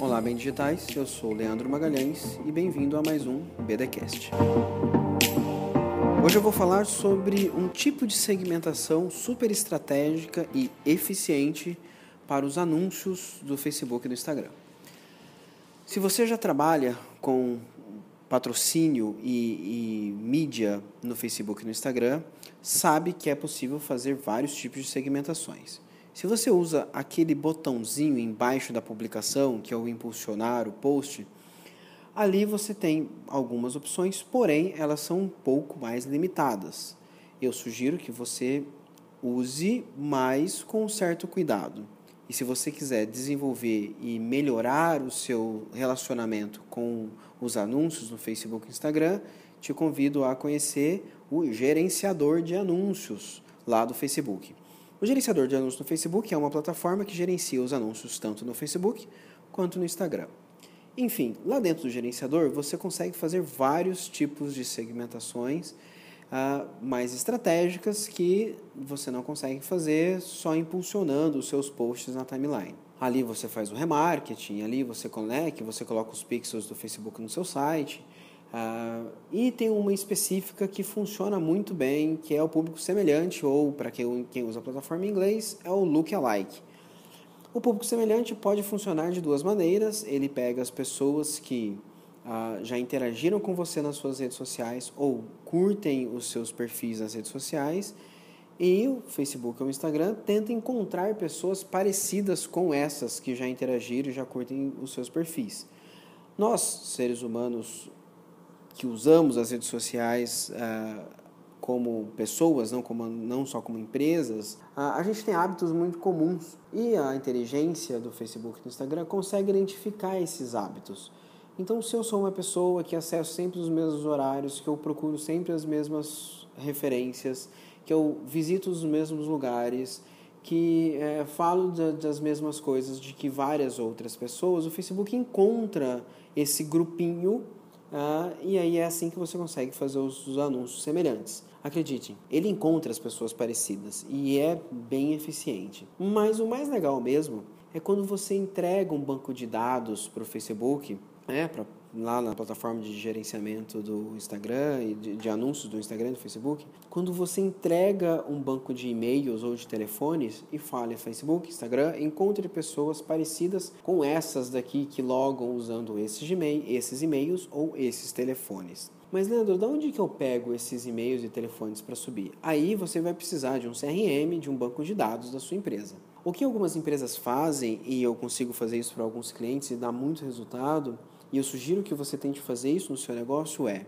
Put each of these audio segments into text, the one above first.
Olá, bem digitais. Eu sou Leandro Magalhães e bem-vindo a mais um BDcast. Hoje eu vou falar sobre um tipo de segmentação super estratégica e eficiente para os anúncios do Facebook e do Instagram. Se você já trabalha com patrocínio e, e, mídia no Facebook e no Instagram, sabe que é possível fazer vários tipos de segmentações. Se você usa aquele botãozinho embaixo da publicação, que é o impulsionar o post, ali você tem algumas opções, porém elas são um pouco mais limitadas. Eu sugiro que você use mais com certo cuidado. E se você quiser desenvolver e melhorar o seu relacionamento com os anúncios no Facebook e Instagram, te convido a conhecer o gerenciador de anúncios lá do Facebook. O gerenciador de anúncios no Facebook é uma plataforma que gerencia os anúncios tanto no Facebook quanto no Instagram. Enfim, lá dentro do gerenciador você consegue fazer vários tipos de segmentações uh, mais estratégicas que você não consegue fazer só impulsionando os seus posts na timeline. Ali você faz o remarketing, ali você conecta, você coloca os pixels do Facebook no seu site. Uh, e tem uma específica que funciona muito bem, que é o público semelhante, ou para quem, quem usa a plataforma em inglês, é o lookalike. O público semelhante pode funcionar de duas maneiras. Ele pega as pessoas que ah, já interagiram com você nas suas redes sociais ou curtem os seus perfis nas redes sociais e o Facebook ou o Instagram tenta encontrar pessoas parecidas com essas que já interagiram e já curtem os seus perfis. Nós, seres humanos que usamos as redes sociais ah, como pessoas, não, como, não só como empresas, a gente tem hábitos muito comuns e a inteligência do Facebook e do Instagram consegue identificar esses hábitos. Então, se eu sou uma pessoa que acesso sempre os mesmos horários, que eu procuro sempre as mesmas referências, que eu visito os mesmos lugares, que é, falo das mesmas coisas de que várias outras pessoas, o Facebook encontra esse grupinho ah, e aí é assim que você consegue fazer os, os anúncios semelhantes. Acreditem, ele encontra as pessoas parecidas e é bem eficiente. Mas o mais legal mesmo é quando você entrega um banco de dados para o Facebook né, pra, lá na plataforma de gerenciamento do Instagram e de, de, anúncios do Instagram e do Facebook, quando você entrega um banco de e-mails ou de telefones e fala Facebook, Instagram, encontre pessoas parecidas com essas daqui que logam usando esses, esses e-mails ou esses telefones. Mas, Leandro, de onde que eu pego esses e-mails e telefones para subir? Aí você vai precisar de um CRM, de um banco de dados da sua empresa. O que algumas empresas fazem, e eu consigo fazer isso para alguns clientes e dá muito resultado, e eu sugiro que você tente fazer isso no seu negócio é,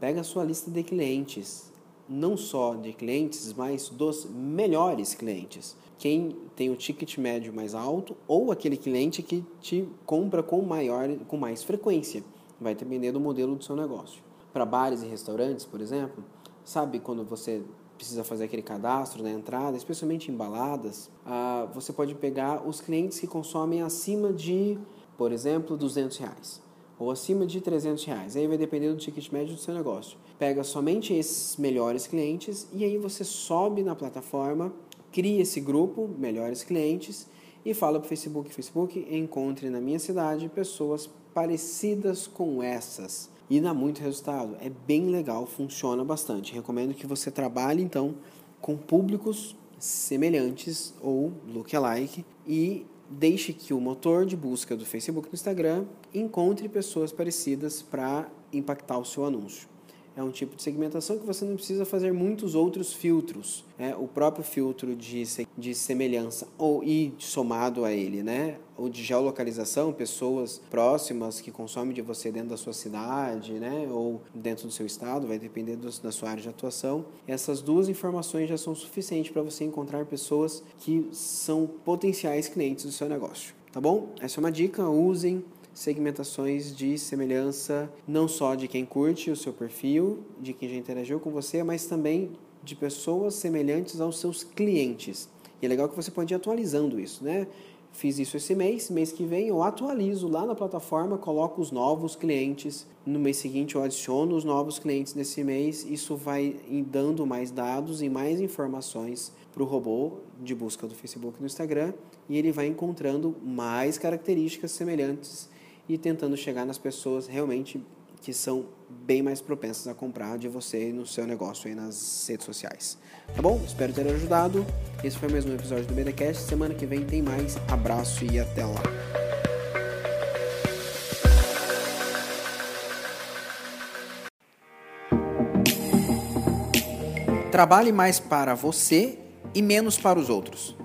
pega a sua lista de clientes, não só de clientes, mas dos melhores clientes. Quem tem o ticket médio mais alto ou aquele cliente que te compra com maior com mais frequência. Vai depender do modelo do seu negócio. Para bares e restaurantes, por exemplo, sabe quando você precisa fazer aquele cadastro na entrada, especialmente em baladas, ah, você pode pegar os clientes que consomem acima de, por exemplo, 200 reais ou acima de 300 reais. Aí vai depender do ticket médio do seu negócio. Pega somente esses melhores clientes e aí você sobe na plataforma, cria esse grupo, melhores clientes, e fala para o Facebook, Facebook, encontre na minha cidade pessoas parecidas com essas. E dá muito resultado. É bem legal, funciona bastante. Recomendo que você trabalhe então com públicos semelhantes ou lookalike e deixe que o motor de busca do Facebook e do Instagram encontre pessoas parecidas para impactar o seu anúncio é um tipo de segmentação que você não precisa fazer muitos outros filtros. Né? O próprio filtro de, de semelhança ou e somado a ele, né? ou de geolocalização, pessoas próximas que consomem de você dentro da sua cidade, né? ou dentro do seu estado, vai depender do, da sua área de atuação. Essas duas informações já são suficientes para você encontrar pessoas que são potenciais clientes do seu negócio. Tá bom? Essa é uma dica, usem segmentações de semelhança não só de quem curte o seu perfil, de quem já interagiu com você, mas também de pessoas semelhantes aos seus clientes. E é legal que você pode ir atualizando isso, né? fiz isso esse mês, mês que vem eu atualizo lá na plataforma, coloco os novos clientes, no mês seguinte eu adiciono os novos clientes nesse mês, isso vai dando mais dados e mais informações para o robô de busca do Facebook e do Instagram e ele vai encontrando mais características semelhantes e tentando chegar nas pessoas realmente que são bem mais propensas a comprar de você no seu negócio aí nas redes sociais. Tá bom? Espero ter ajudado. Esse foi mais um episódio do BDcast. Semana que vem tem mais. Abraço e até lá. Trabalhe mais para você e menos para os outros.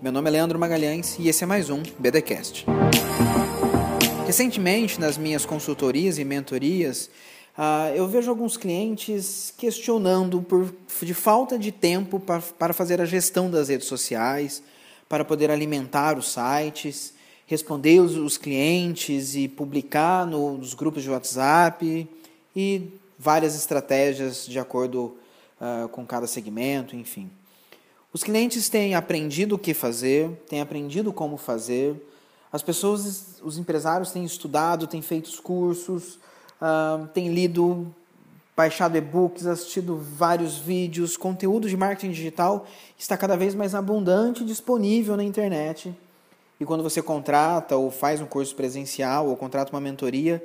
Meu nome é Leandro Magalhães e esse é mais um BDcast. Recentemente, nas minhas consultorias e mentorias, uh, eu vejo alguns clientes questionando por, de falta de tempo para, para fazer a gestão das redes sociais, para poder alimentar os sites, responder os, os clientes e publicar no, nos grupos de WhatsApp e várias estratégias de acordo uh, com cada segmento, enfim. Os clientes têm aprendido o que fazer, têm aprendido como fazer, as pessoas, os empresários têm estudado, têm feito os cursos, uh, têm lido, baixado e-books, assistido vários vídeos, conteúdo de marketing digital está cada vez mais abundante e disponível na internet. E quando você contrata ou faz um curso presencial ou contrata uma mentoria,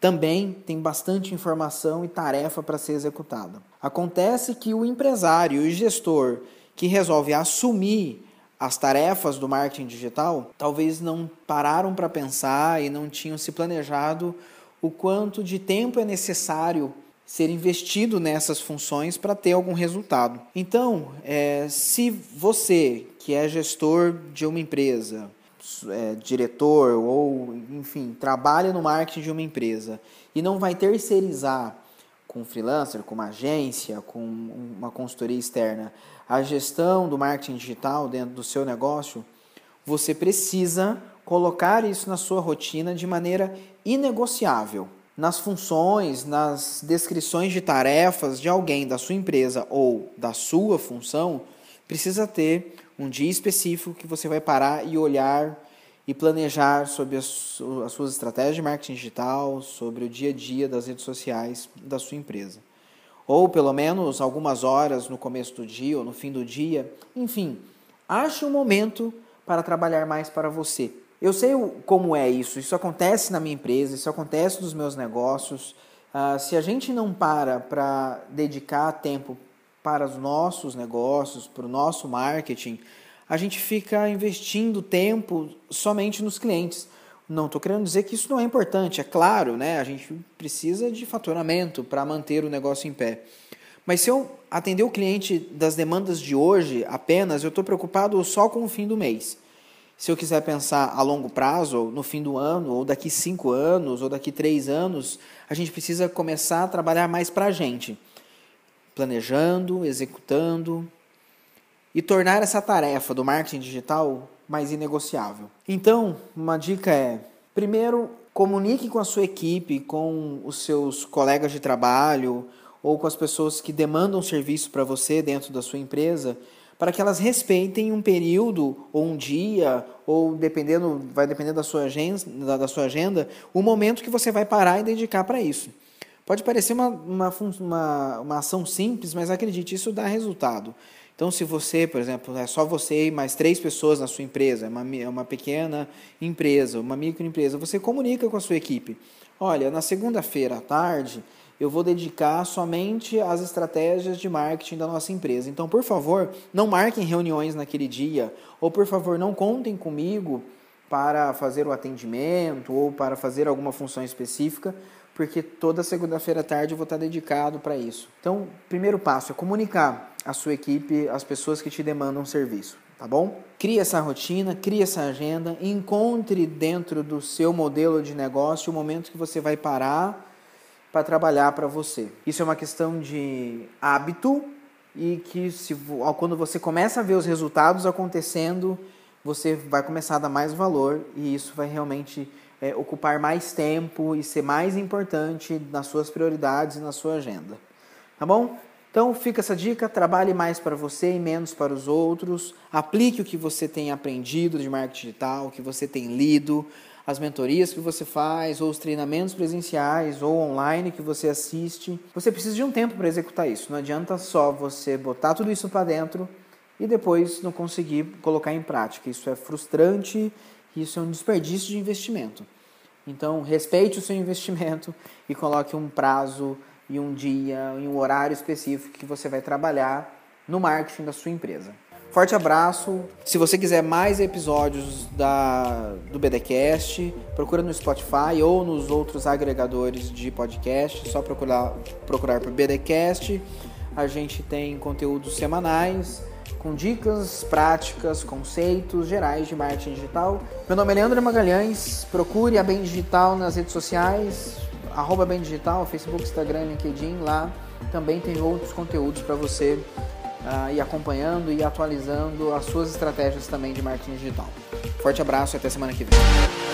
também tem bastante informação e tarefa para ser executada. Acontece que o empresário e o gestor que resolve assumir as tarefas do marketing digital, talvez não pararam para pensar e não tinham se planejado o quanto de tempo é necessário ser investido nessas funções para ter algum resultado. Então, é, se você que é gestor de uma empresa, é, diretor ou enfim trabalha no marketing de uma empresa e não vai terceirizar com um freelancer, com uma agência, com uma consultoria externa, a gestão do marketing digital dentro do seu negócio, você precisa colocar isso na sua rotina de maneira inegociável. Nas funções, nas descrições de tarefas de alguém da sua empresa ou da sua função, precisa ter um dia específico que você vai parar e olhar e planejar sobre as, suas estratégias de marketing digital, sobre o dia a dia das redes sociais da sua empresa. Ou pelo menos algumas horas no começo do dia ou no fim do dia. Enfim, ache um momento para trabalhar mais para você. Eu sei como é isso, isso acontece na minha empresa, isso acontece nos meus negócios. Uh, se a gente não para para dedicar tempo para os nossos negócios, para o nosso marketing, a gente fica investindo tempo somente nos clientes. Não estou querendo dizer que isso não é importante, é claro, né? A gente precisa de faturamento para manter o negócio em pé. Mas se eu atender o cliente das demandas de hoje apenas, eu estou preocupado só com o fim do mês. Se eu quiser pensar a longo prazo, no fim do ano, ou daqui cinco anos, ou daqui três anos, a gente precisa começar a trabalhar mais para a gente, planejando, executando, e tornar essa tarefa do marketing digital mais inegociável. Então, uma dica é: primeiro, comunique com a sua equipe, com os seus colegas de trabalho ou com as pessoas que demandam serviço para você dentro da sua empresa, para que elas respeitem um período ou um dia ou dependendo, vai depender da sua agenda, da, sua agenda, o momento que você vai parar e dedicar para isso. Pode parecer uma, uma, uma, uma ação simples, mas acredite, isso dá resultado. Então, se você, por exemplo, é só você e mais três pessoas na sua empresa, é uma, uma pequena empresa, uma microempresa, você comunica com a sua equipe. Olha, na segunda-feira à tarde, eu vou dedicar somente às estratégias de marketing da nossa empresa. Então, por favor, não marquem reuniões naquele dia, ou por favor, não contem comigo para fazer o atendimento ou para fazer alguma função específica, porque toda segunda-feira à tarde eu vou estar dedicado para isso. Então, primeiro passo é comunicar a sua equipe, as pessoas que te demandam serviço, tá bom? Crie essa rotina, crie essa agenda, encontre dentro do seu modelo de negócio o momento que você vai parar para trabalhar para você. Isso é uma questão de hábito e que se, quando você começa a ver os resultados acontecendo, você vai começar a dar mais valor e isso vai realmente é, ocupar mais tempo e ser mais importante nas suas prioridades e na sua agenda. Tá bom? Então fica essa dica, trabalhe mais para você e menos para os outros. Aplique o que você tem aprendido de marketing digital, o que você tem lido, as mentorias que você faz, ou os treinamentos presenciais ou online que você assiste. Você precisa de um tempo para executar isso. Não adianta só você botar tudo isso para dentro e depois não conseguir colocar em prática. Isso é frustrante, isso é um desperdício de investimento. Então, respeite o seu investimento e coloque um prazo e um dia e um horário específico que você vai trabalhar no marketing da sua empresa. Forte abraço. Se você quiser mais episódios da, do BDcast, procura no Spotify ou nos outros agregadores de podcast. Só procurar, procurar por BDcast. A gente tem conteúdos semanais com dicas práticas, conceitos gerais de marketing digital. Meu nome é Leandro Magalhães. Procure a Bem Digital nas redes sociais arroba bem digital, Facebook, Instagram, LinkedIn, lá também tem outros conteúdos para você uh, ir acompanhando e atualizando as suas estratégias também de marketing digital. Forte abraço e até semana que vem.